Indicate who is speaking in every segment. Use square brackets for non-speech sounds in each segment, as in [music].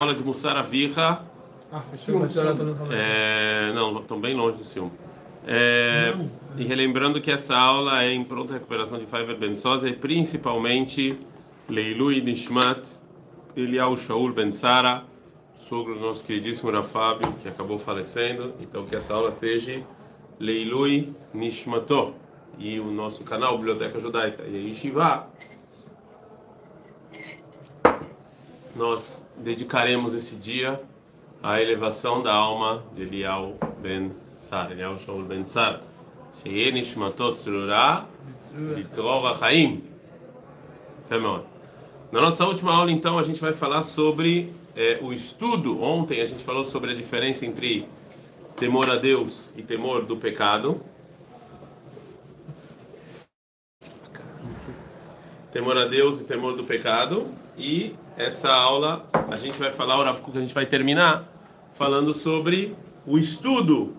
Speaker 1: aula de Mussar Avirra.
Speaker 2: Ah, no
Speaker 1: É, não, estão bem longe do ciúme. É, e relembrando que essa aula é em pronta recuperação de Faiver Ben Sosa e principalmente Leilui Nishmat Elial Shaul Ben Sara, sogro do nosso queridíssimo Rafábio, que acabou falecendo. Então que essa aula seja Leilui Nishmato e o nosso canal Biblioteca Judaica e a Yeshiva nós dedicaremos esse dia à elevação da alma de Elial Ben Sara, Elial Shaul Ben. Sheye Nishmatot Tzurura Litzoror HaChaim. Femor. Na nossa última aula, então, a gente vai falar sobre é, o estudo. Ontem a gente falou sobre a diferença entre temor a Deus e temor do pecado. Temor a Deus e temor do pecado. E essa aula a gente vai falar, Rav Kuk, a gente vai terminar falando sobre o estudo,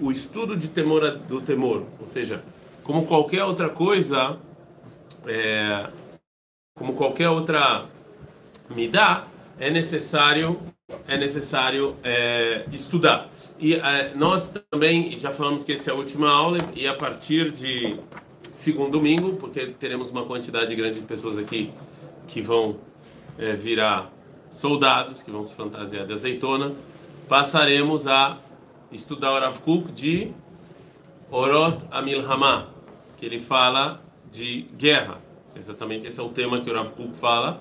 Speaker 1: o estudo de temor do temor, ou seja, como qualquer outra coisa, é, como qualquer outra midá, é necessário é necessário é, estudar. E é, nós também já falamos que essa é a última aula e a partir de segundo domingo, porque teremos uma quantidade grande de pessoas aqui que vão é, virar soldados, que vão se fantasiar de azeitona, passaremos a estudar o Rav Kuk de Orot Amilhama, que ele fala de guerra. Exatamente esse é o tema que o Rav Kuk fala.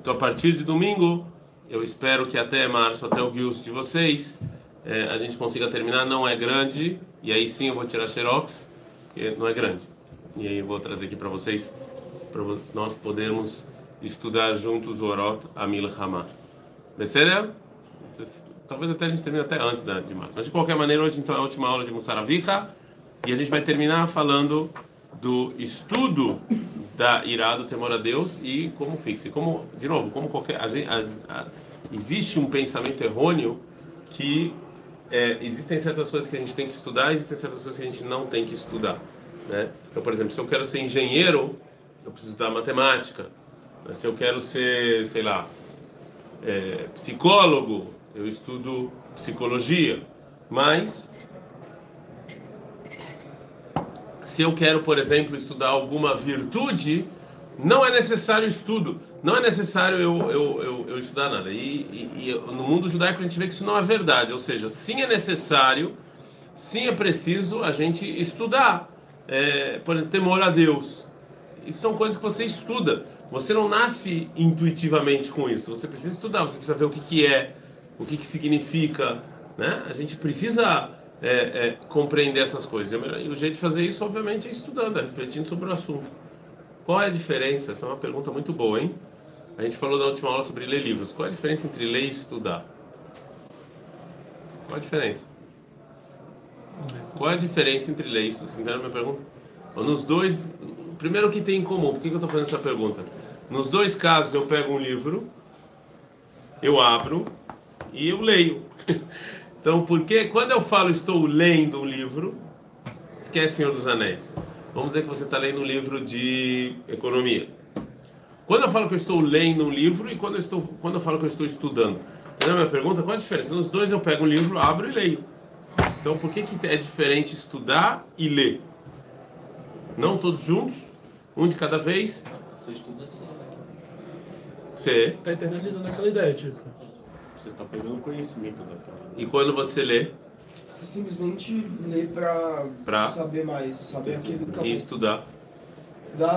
Speaker 1: Então, a partir de domingo, eu espero que até março, até o Guius de vocês, é, a gente consiga terminar. Não é grande, e aí sim eu vou tirar xerox, que não é grande. E aí eu vou trazer aqui para vocês, para nós podermos estudar juntos o Orot Amil Hama. Beceder? Talvez até a gente termine até antes né, de março. Mas de qualquer maneira, hoje então é a última aula de Mussaravicha e a gente vai terminar falando do estudo da irá do temor a Deus e como fixe. Como, de novo, como qualquer. A gente, a, a, existe um pensamento errôneo que é, existem certas coisas que a gente tem que estudar, existem certas coisas que a gente não tem que estudar. Né? Então, por exemplo, se eu quero ser engenheiro, eu preciso estudar matemática. Se eu quero ser, sei lá, é, psicólogo, eu estudo psicologia. Mas, se eu quero, por exemplo, estudar alguma virtude, não é necessário estudo, não é necessário eu, eu, eu, eu estudar nada. E, e, e, no mundo judaico a gente vê que isso não é verdade, ou seja, sim é necessário, sim é preciso a gente estudar. É, por exemplo, temor a Deus. Isso são coisas que você estuda. Você não nasce intuitivamente com isso. Você precisa estudar, você precisa ver o que, que é, o que, que significa. Né? A gente precisa é, é, compreender essas coisas. E o jeito de fazer isso, obviamente, é estudando, é refletindo sobre o assunto. Qual é a diferença? Essa é uma pergunta muito boa, hein? A gente falou na última aula sobre ler livros. Qual é a diferença entre ler e estudar? Qual a diferença? Qual é a diferença entre ler e estudar? Você entendeu a minha pergunta? Nos dois, primeiro o que tem em comum? Por que, que eu estou fazendo essa pergunta? Nos dois casos eu pego um livro, eu abro e eu leio. [laughs] Então, porque quando eu falo estou lendo um livro, esquece Senhor dos Anéis. Vamos dizer que você está lendo um livro de economia. Quando eu falo que eu estou lendo um livro e quando eu, estou, quando eu falo que eu estou estudando. Entendeu a minha pergunta? Qual a diferença? Nos dois eu pego um livro, abro e leio. Então, por que, que é diferente estudar e ler? Não todos juntos, um de cada vez.
Speaker 3: Você estuda assim.
Speaker 1: Você.
Speaker 2: Tá internalizando aquela ideia, tipo.
Speaker 4: Você está pegando conhecimento daquela.
Speaker 1: E quando você lê
Speaker 5: Você simplesmente lê pra,
Speaker 1: Pra?
Speaker 5: saber mais, saber aquilo que
Speaker 1: e
Speaker 5: acabou.
Speaker 1: estudar,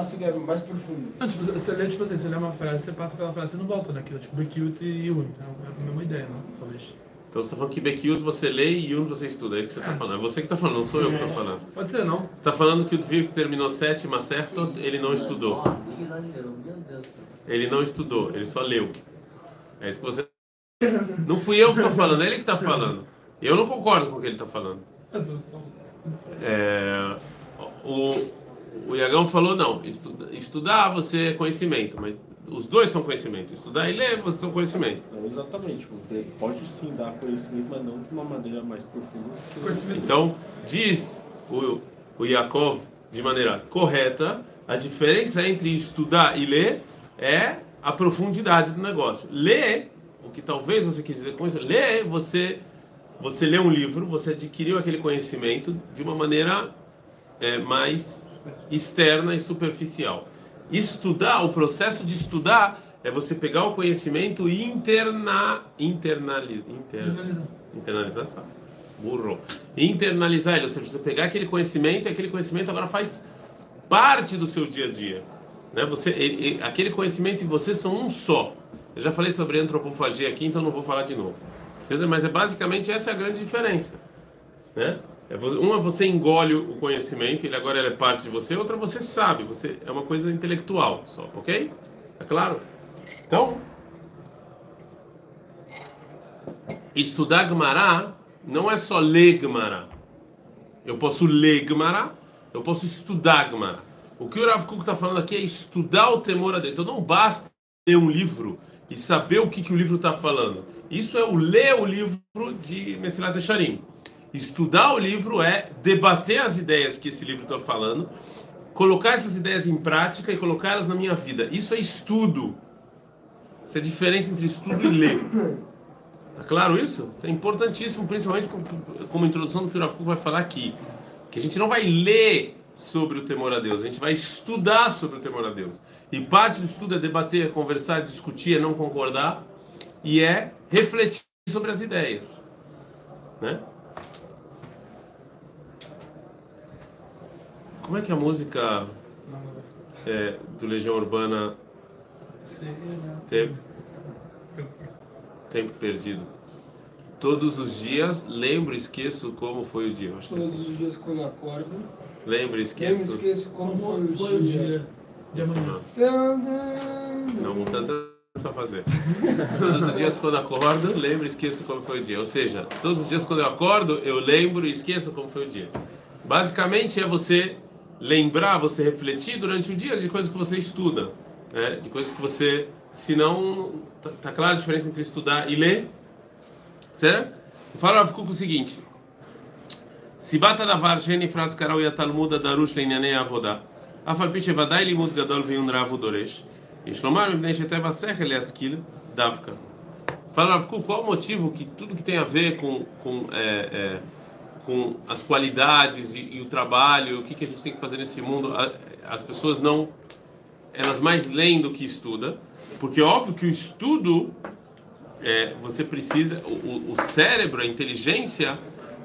Speaker 5: Se quer mais profundo.
Speaker 2: Não, tipo, você lê, tipo assim, você lê uma frase, você passa aquela frase, você não volta naquilo, tipo, Bekiyut e Yun. É a mesma ideia, não? Talvez.
Speaker 1: Então você está falando que Bekiut você lê e Yun você estuda. É isso que você está
Speaker 2: É.
Speaker 1: falando. É você que está falando, não sou eu que estou falando.
Speaker 2: Pode ser, não?
Speaker 1: Você está falando que o Dvir que terminou sétima certo, ele não estudou.
Speaker 3: Nossa, nem exagerou. Meu Deus.
Speaker 1: Ele não estudou, ele só leu. É isso que você. Não fui eu que estou falando, é ele que está falando. Eu não concordo com o que ele está falando. É, o, o Iagão falou: não, estuda- estudar você é conhecimento, mas os dois são conhecimento. Estudar e ler você são conhecimento.
Speaker 4: Não, exatamente. porque Pode sim dar conhecimento, mas não de uma maneira mais profunda.
Speaker 2: Conhecimento.
Speaker 1: Então, diz o, o Yaakov de maneira correta: a diferença entre estudar e ler é a profundidade do negócio. Ler, o O que talvez você quis dizer com isso, ler, você, você lê um livro, você adquiriu aquele conhecimento de uma maneira é, mais externa e superficial. Estudar, o processo de estudar é você pegar o conhecimento e interna, internaliza, inter,
Speaker 2: Finalizando.
Speaker 1: internalizar, você fala, burro, internalizar ele, ou seja, você pegar aquele conhecimento e aquele conhecimento agora faz parte do seu dia a dia, né? Você, ele- ele- aquele conhecimento e você são um só. Eu já falei sobre antropofagia aqui, então não vou falar de novo. Mas é basicamente essa é a grande diferença, né? É Uma você engole o conhecimento, ele agora é parte de você, outra você sabe, você é uma coisa intelectual só, ok? É claro? Então, estudar Gemara não é só ler Gemara. Eu posso ler Gemara, eu posso estudar Gemara. O que o Rav Kuk está falando aqui é estudar o temor a Deus. Então não basta ler um livro e saber o que, que o livro está falando. Isso é o ler o livro de Mesilat Echarim. Estudar o livro é debater as ideias que esse livro está falando, colocar essas ideias em prática e colocá-las na minha vida. Isso é estudo. Essa é a diferença entre estudo e ler. Tá claro isso? Isso é importantíssimo, principalmente como- introdução do que o Kuk vai falar aqui. Que a gente não vai ler sobre o temor a Deus, a gente vai estudar sobre o temor a Deus. E parte do estudo é debater, é conversar, é discutir, é não concordar e é refletir sobre as ideias. Né? Como é que a música é, do Legião Urbana Tempo, tempo perdido. Todos os dias lembro e esqueço como foi o dia. Acho que é
Speaker 5: Todos
Speaker 1: assim.
Speaker 5: os dias quando acordo,
Speaker 1: Lembro e
Speaker 5: eu me
Speaker 1: esqueço.
Speaker 5: esqueço como foi
Speaker 2: Como
Speaker 5: o
Speaker 2: foi o
Speaker 5: dia.
Speaker 2: dia de amanhã?
Speaker 5: Tan.
Speaker 1: Não, tanta é só fazer. Todos os dias quando acordo, lembro e esqueço como foi o dia. Ou seja, todos os dias quando eu acordo, eu lembro e esqueço como foi o dia. Basicamente é você lembrar, você refletir durante o dia de coisas que você estuda, né? de coisas que você, se não, tá, tá clara a diferença entre estudar e ler, certo? Fala ficou com o seguinte: se bata da vargeni sheni frat karal e talmuda darush leinyanei avodá, afalpi shevadai limud gadol veyun ravu doresh, ishlomar mibnei sheteva sechel leaskil davka. Fala ficou qual o motivo que tudo que tem a ver com com é, é, com as qualidades e, e o trabalho, o que, que a gente tem que fazer nesse mundo, as pessoas não. Elas mais leem do que estudam, porque é óbvio que o estudo é, você precisa, o- o cérebro, a inteligência,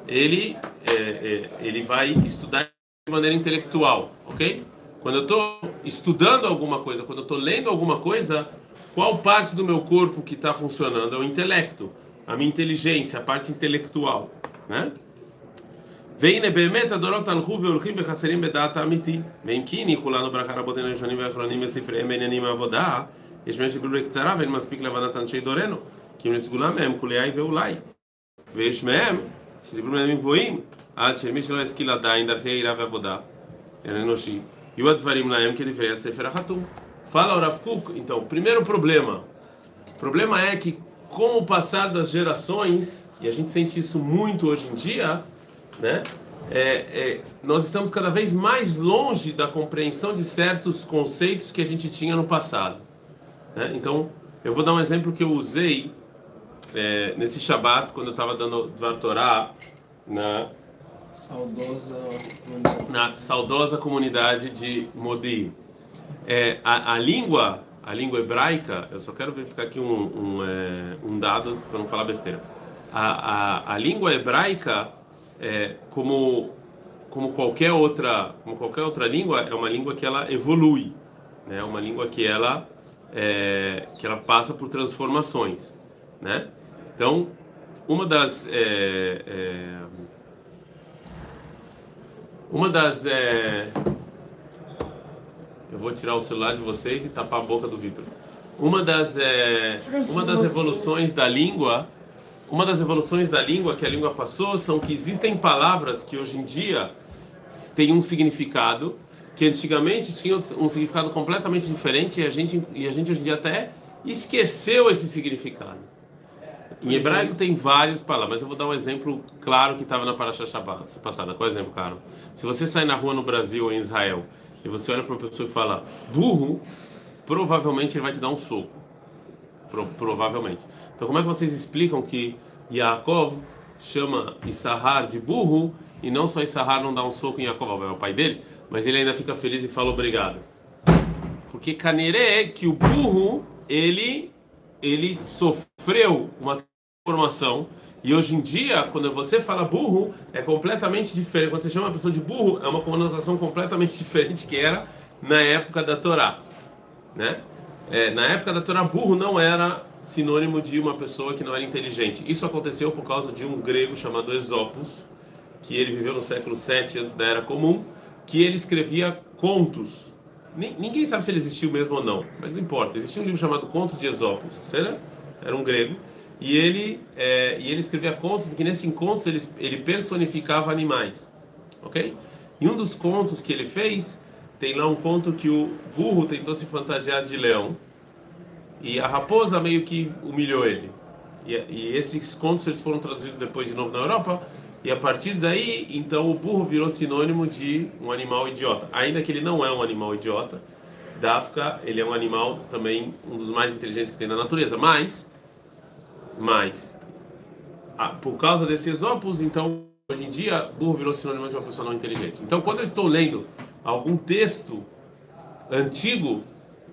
Speaker 1: ele, é, é, ele vai estudar de maneira intelectual, ok? Quando eu estou estudando alguma coisa, quando eu estou lendo alguma coisa, qual parte do meu corpo que está funcionando? É o intelecto, a minha inteligência, a parte intelectual, né? והנה באמת הדורות הלכו והולכים וחסרים בדעת האמיתי. ואם כי הניחו לנו ברכה רבותינו הראשונים והאחרונים בספריהם בעניינים העבודה, יש מהם שגילו בקצרה ואין מספיק להבנת אנשי דורנו, כי אם לסגולה מהם כולי ואולי. ויש מהם שדיברו בימים גבוהים, עד שמי שלא השכיל עדיין דרכי עירה ועבודה, אין אנושי, יהיו הדברים להם כדברי הספר החתום. Fala o Rav Kuk, então, primeiro problema. O problema é que, com o passar das gerações, e a gente sente isso muito hoje em dia, né? É, é, nós estamos cada vez mais longe da compreensão de certos conceitos que a gente tinha no passado. né? Então, eu vou dar um exemplo que eu usei é, nesse Shabat, quando eu estava dando Dvar Torah na,
Speaker 5: Saudosa.
Speaker 1: na saudosa comunidade de Modi. É, a, a língua, a língua hebraica, eu só quero verificar aqui um, um, é, um dado para não falar besteira. A, a, a língua hebraica, é, como como qualquer outra como qualquer outra língua, é uma língua que ela evolui, né? É uma língua que ela é, que ela passa por transformações, né? Então, uma das é, é, uma das. é, Eu vou tirar o celular de vocês e tapar a boca do Vitor. Uma das, é, uma das evoluções da língua. Uma das evoluções da língua que a língua passou são que existem palavras que hoje em dia têm um significado que antigamente tinham um significado completamente diferente e a gente, e a gente hoje em dia até esqueceu esse significado. Em hebraico tem várias palavras, mas eu vou dar um exemplo claro que estava na Parashat Shabbat passada. Qual é o exemplo, Caro? Se você sai na rua no Brasil ou em Israel e você olha para uma pessoa e fala burro, provavelmente ele vai te dar um soco. Pro- provavelmente. Então como é que vocês explicam que Yaakov chama Issahar de burro e não só Issahar não dá um soco em Yaakov, é o pai dele, mas ele ainda fica feliz e fala obrigado? Porque Caneré, que o burro, ele, ele sofreu uma transformação e hoje em dia, quando você fala burro, é completamente diferente. Quando você chama uma pessoa de burro, é uma conotação completamente [laughs] diferente que era na época da Torá, né? É, na época da Torá, burro não era sinônimo de uma pessoa que não era inteligente. Isso aconteceu por causa de um grego chamado Esopus, que ele viveu no século 7 antes da Era Comum, que ele escrevia contos. Ninguém sabe se ele existiu mesmo ou não, mas não importa. Existia um livro chamado Contos de Esopus, será? Era um grego. E ele, é, e ele escrevia contos, que nesses contos ele, ele personificava animais. Ok? E um dos contos que ele fez, tem lá um conto que o burro tentou se fantasiar de leão. E a raposa meio que humilhou ele. E, e esses contos eles foram traduzidos depois de novo na Europa. E a partir daí, então o burro virou sinônimo de um animal idiota. Ainda que ele não é um animal idiota, Dafka, ele é um animal também um dos mais inteligentes que tem na natureza. Mas, mas, ah, por causa desses opus, então hoje em dia burro virou sinônimo de uma pessoa não inteligente. Então, quando eu estou lendo algum texto antigo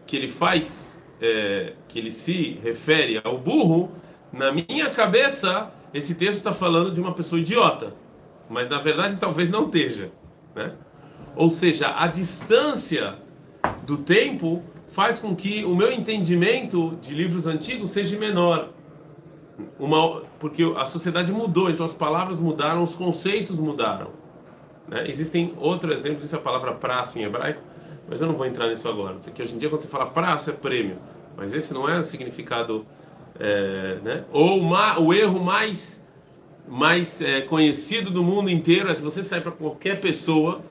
Speaker 1: que ele faz, é, que ele se refere ao burro, na minha cabeça esse texto está falando de uma pessoa idiota, mas na verdade talvez não esteja, né? Ou seja, a distância do tempo faz com que o meu entendimento de livros antigos seja menor. Uma, porque a sociedade mudou, então as palavras mudaram, os conceitos mudaram. Né? Existem outros exemplos, isso é a palavra praça em hebraico, mas eu não vou entrar nisso agora. Isso aqui, hoje em dia, quando você fala praça, é prêmio, mas esse não é o significado é, né? Ou uma, o erro mais, mais é, conhecido do mundo inteiro é se você sair para qualquer pessoa,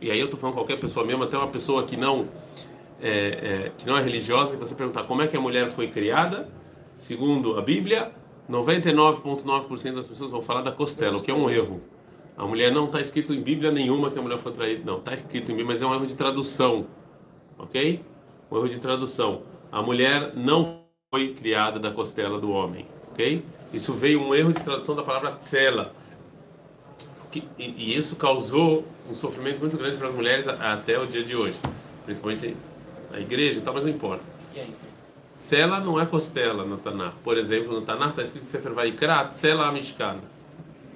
Speaker 1: e aí eu estou falando qualquer pessoa mesmo, até uma pessoa que não é, é, que não é religiosa, e você perguntar como é que a mulher foi criada, segundo a Bíblia, 99,9% das pessoas vão falar da costela, o que é um erro. A mulher não está escrito em Bíblia nenhuma que a mulher foi traída. Não, está escrito em Bíblia, mas é um erro de tradução. Ok? Um erro de tradução. A mulher não foi criada da costela do homem, ok? Isso veio um erro de tradução da palavra tsela. Que, e, e, isso causou um sofrimento muito grande para as mulheres a, até o dia de hoje, principalmente a igreja e tal, mas não importa. Tsela não é costela no Tanar. Por exemplo, no Tanar está escrito Sefer Vaikra, Tsela Mishkan.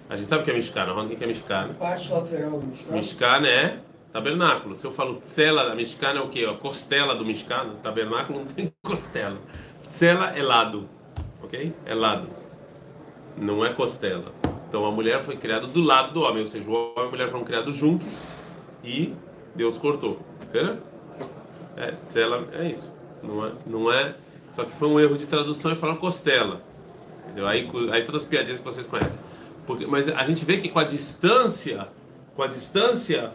Speaker 1: A gente sabe o que é Mishkan, o que é Mishkan?
Speaker 5: Parte lateral do Mishkan.
Speaker 1: Mishkan é tabernáculo. Se eu falo Tsela da Mishkan é o que? A costela do Mishkan. Tabernáculo não tem [laughs] costela. Tsela é lado, ok? É lado, não é costela. Então a mulher foi criada do lado do homem, ou seja, o homem e a mulher foram criados juntos e Deus cortou, será? É, tsela é isso, não é, não é. Só que foi um erro de tradução e falaram costela, entendeu? Aí, aí todas as piadinhas que vocês conhecem. Porque, mas a gente vê que com a distância, com a distância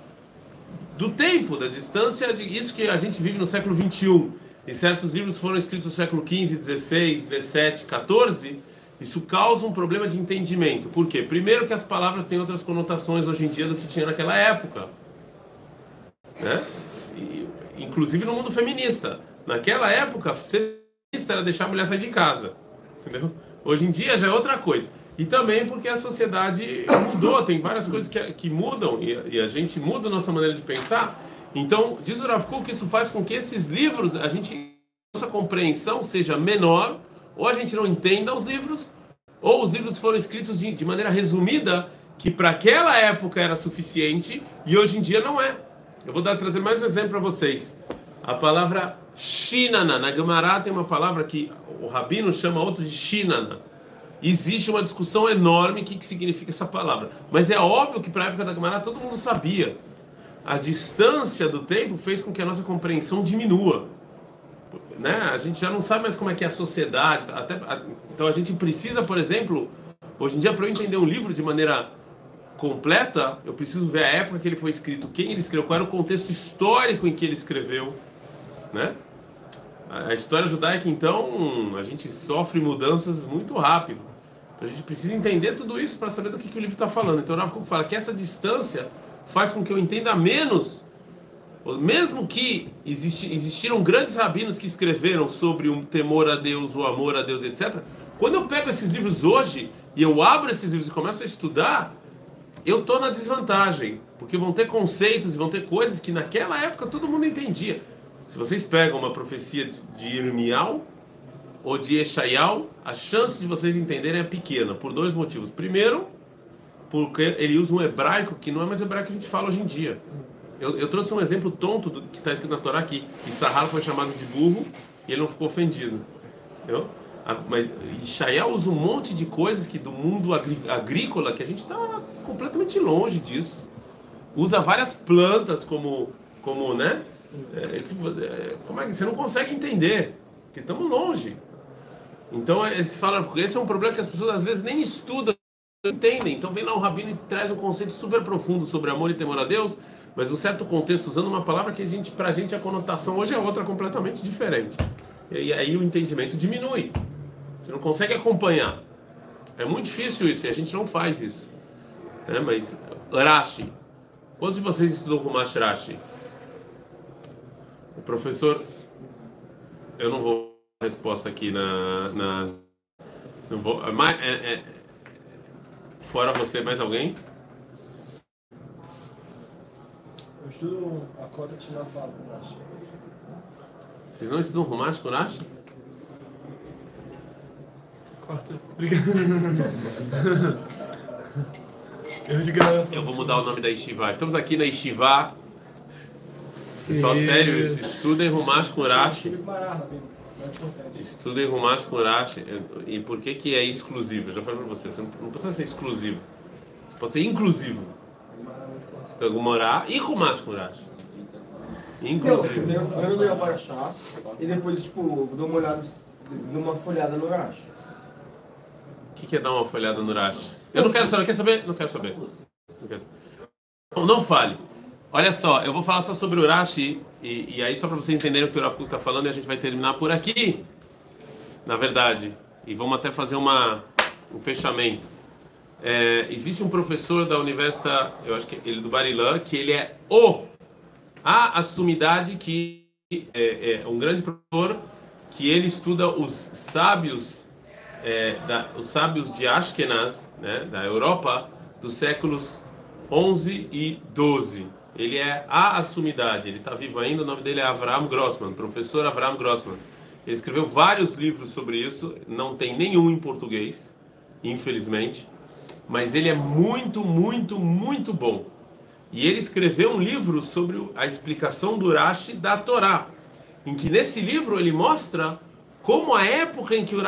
Speaker 1: do tempo, da distância de isso que a gente vive no século 21 e certos livros foram escritos no século XV, XVI, XVII, XIV, isso causa um problema de entendimento. Por quê? Primeiro que as palavras têm outras conotações hoje em dia do que tinha naquela época. Né? Inclusive no mundo feminista. Naquela época, feminista era deixar a mulher sair de casa. Entendeu? Hoje em dia já é outra coisa. E também porque a sociedade mudou, tem várias coisas que, que mudam e, e a gente muda a nossa maneira de pensar então, diz o Rav Kuk que isso faz com que esses livros, a gente, nossa compreensão seja menor, ou a gente não entenda os livros, ou os livros foram escritos de, de maneira resumida, que para aquela época era suficiente e hoje em dia não é. Eu vou dar, trazer mais um exemplo para vocês. A palavra Shinana, na Gemara tem uma palavra que o rabino chama outro de Shinana. Existe uma discussão enorme o que, que significa essa palavra. Mas é óbvio que para a época da Gemara todo mundo sabia a distância do tempo fez com que a nossa compreensão diminua. Né? A gente já não sabe mais como é que é a sociedade. Até, então a gente precisa, por exemplo, hoje em dia, para eu entender um livro de maneira completa, eu preciso ver a época que ele foi escrito, quem ele escreveu, qual era o contexto histórico em que ele escreveu. Né? A história judaica, então, a gente sofre mudanças muito rápido. Então a gente precisa entender tudo isso para saber do que, que o livro está falando. Então o Rav fala que essa distância faz com que eu entenda menos. Mesmo que existi, existiram grandes rabinos que escreveram sobre o temor a Deus, o amor a Deus, etc., Quando eu pego esses livros hoje e eu abro esses livros e começo a estudar, eu estou na desvantagem, porque vão ter conceitos e vão ter coisas que naquela época todo mundo entendia. Se vocês pegam uma profecia de Irmial ou de Eshaial, a chance de vocês entenderem é pequena, por dois motivos. Primeiro, porque ele usa um hebraico que não é mais hebraico que a gente fala hoje em dia. Eu, eu trouxe um exemplo tonto do que está escrito na Torá aqui. Issahar foi chamado de burro e ele não ficou ofendido. Entendeu? Mas Ishaiel usa um monte de coisas que do mundo agrícola que a gente está completamente longe disso. Usa várias plantas como, como né? É, que- é, como é que você não consegue entender? Porque estamos longe. Então, é, se fala, esse é um problema que as pessoas às vezes nem estudam, entendem. Então, vem lá um rabino e traz um conceito super profundo sobre amor e temor a Deus, mas um certo contexto, usando uma palavra que a gente, pra gente a conotação hoje é outra completamente diferente. E aí o entendimento diminui. Você não consegue acompanhar. É muito difícil isso e a gente não faz isso. Né? Mas, Rashi. Quantos de vocês estudam com Mash Rashi? Professor. Eu não vou dar resposta aqui na. nas não vou. Mas, é, é, fora você, mais alguém?
Speaker 5: Eu estudo a cota de eu acho.
Speaker 1: Vocês não estudam Rumash com Rashi?
Speaker 2: Corta. Obrigado. [laughs] Gravação.
Speaker 1: Eu vou mudar o nome da Yeshiva. Estamos aqui na Yeshiva. Pessoal, sério, isso. estudem Rumash com Rashi.
Speaker 5: Estudo Mará, Rabino. Mais importante.
Speaker 1: Estudem Rumash com Rashi. E por que que é exclusivo? Eu já falei pra você, você não precisa ser exclusivo. Você pode ser inclusivo.
Speaker 5: É.
Speaker 1: Estuda Gumorá e Rumash com Rashi.
Speaker 5: Não,
Speaker 1: Inclusivo.
Speaker 5: eu, eu leio para achar e depois, tipo, eu dou uma olhada, dou uma folhada no Rashi.
Speaker 1: O que que é dar uma folhada no Rashi? Eu não quero saber. Quer saber? Não quero saber. Não, quero. não, não fale. Olha só, eu vou falar só sobre o Rashi e, e aí só para vocês entenderem o que o Rafa está falando e a gente vai terminar por aqui. Na verdade, e vamos até fazer uma um fechamento. É, existe um professor da universidade, eu acho que ele é do Barilã, que ele é o a assumidade que é, é um grande professor que ele estuda os sábios é, da, os sábios de Ashkenaz, né, da Europa, dos séculos 11 e 12. Ele é a assumidade, ele está vivo ainda, o nome dele é Avraham Grossman, professor Avraham Grossman. Ele escreveu vários livros sobre isso, não tem nenhum em português, infelizmente, mas ele é muito, muito, muito bom. E ele escreveu um livro sobre a explicação do Rashi da Torá, em que nesse livro ele mostra como a época em que o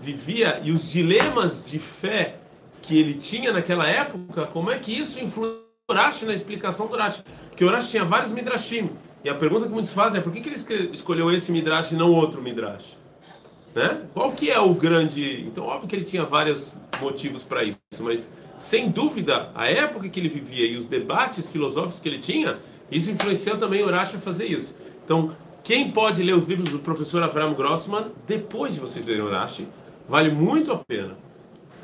Speaker 1: vivia e os dilemas de fé que ele tinha naquela época, como é que isso influenciou o Rashi na explicação do Rashi. Porque o Rashi tinha vários midrashim. E a pergunta que muitos fazem é por que, que ele escolheu esse midrash e não outro midrash? Né? Qual que é o grande... Então, óbvio que ele tinha vários motivos para isso, mas sem dúvida, a época que ele vivia e os debates filosóficos que ele tinha, isso influenciou também o Rashi a fazer isso. Então, quem pode ler os livros do professor Avram Grossman depois de vocês lerem o Rashi, vale muito a pena.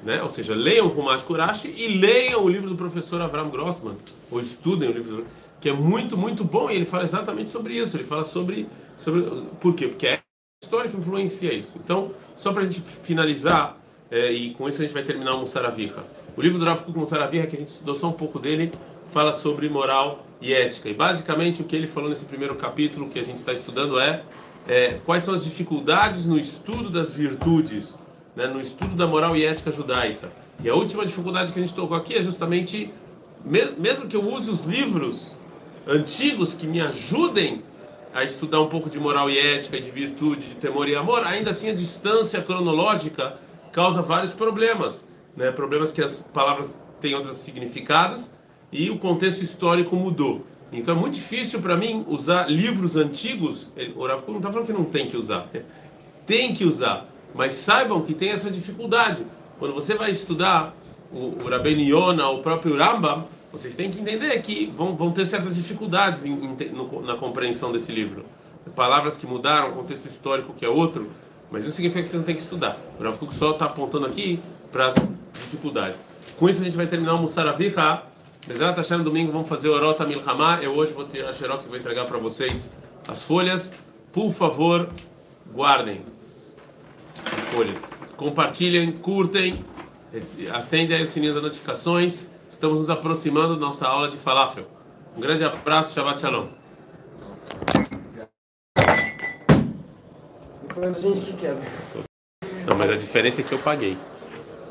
Speaker 1: Né? Ou seja, leiam o Rumash Kurashi e leiam o livro do professor Avram Grossman, ou estudem o livro do que é muito, muito bom, e ele fala exatamente sobre isso. Ele fala sobre. sobre por quê? Porque é a história que influencia isso. Então, só para a gente finalizar, é, e com isso a gente vai terminar o Mussaraviha. O livro do Rav Kuk que a gente estudou só um pouco dele, fala sobre moral e ética. E basicamente o que ele falou nesse primeiro capítulo que a gente está estudando é, é quais são as dificuldades no estudo das virtudes, né, no estudo da moral e ética judaica. E a última dificuldade que a gente tocou aqui é justamente, me- mesmo que eu use os livros antigos que me ajudem a estudar um pouco de moral e ética, de virtude, de temor e amor, ainda assim a distância cronológica causa vários problemas, né? Problemas que as palavras têm outros significados e o contexto histórico mudou. Então é muito difícil para mim usar livros antigos. Ele- O Kuk não está falando que não tem que usar, [laughs] tem que usar, mas saibam que tem essa dificuldade. Quando você vai estudar o, o Rabbeinu Yonah, o próprio Rambam, vocês têm que entender que vão, vão ter certas dificuldades em- em no- na compreensão desse livro. Palavras que mudaram, contexto histórico que é outro, mas isso significa que vocês não têm que estudar. O Rav Kuk só está apontando aqui para as dificuldades. Com isso a gente vai terminar o Mussaraviha. Bezerra Hashem, domingo vamos fazer o Orota Milhamá. Eu hoje vou tirar xerox e vou entregar para vocês as folhas. Por favor, guardem folhas. compartilhem, curtem, acendem aí o sininho das notificações. Estamos nos aproximando da nossa aula de falafel. Um grande abraço, Shabbat Shalom.
Speaker 5: Gente que quebra.
Speaker 1: Não, mas a diferença é que eu paguei.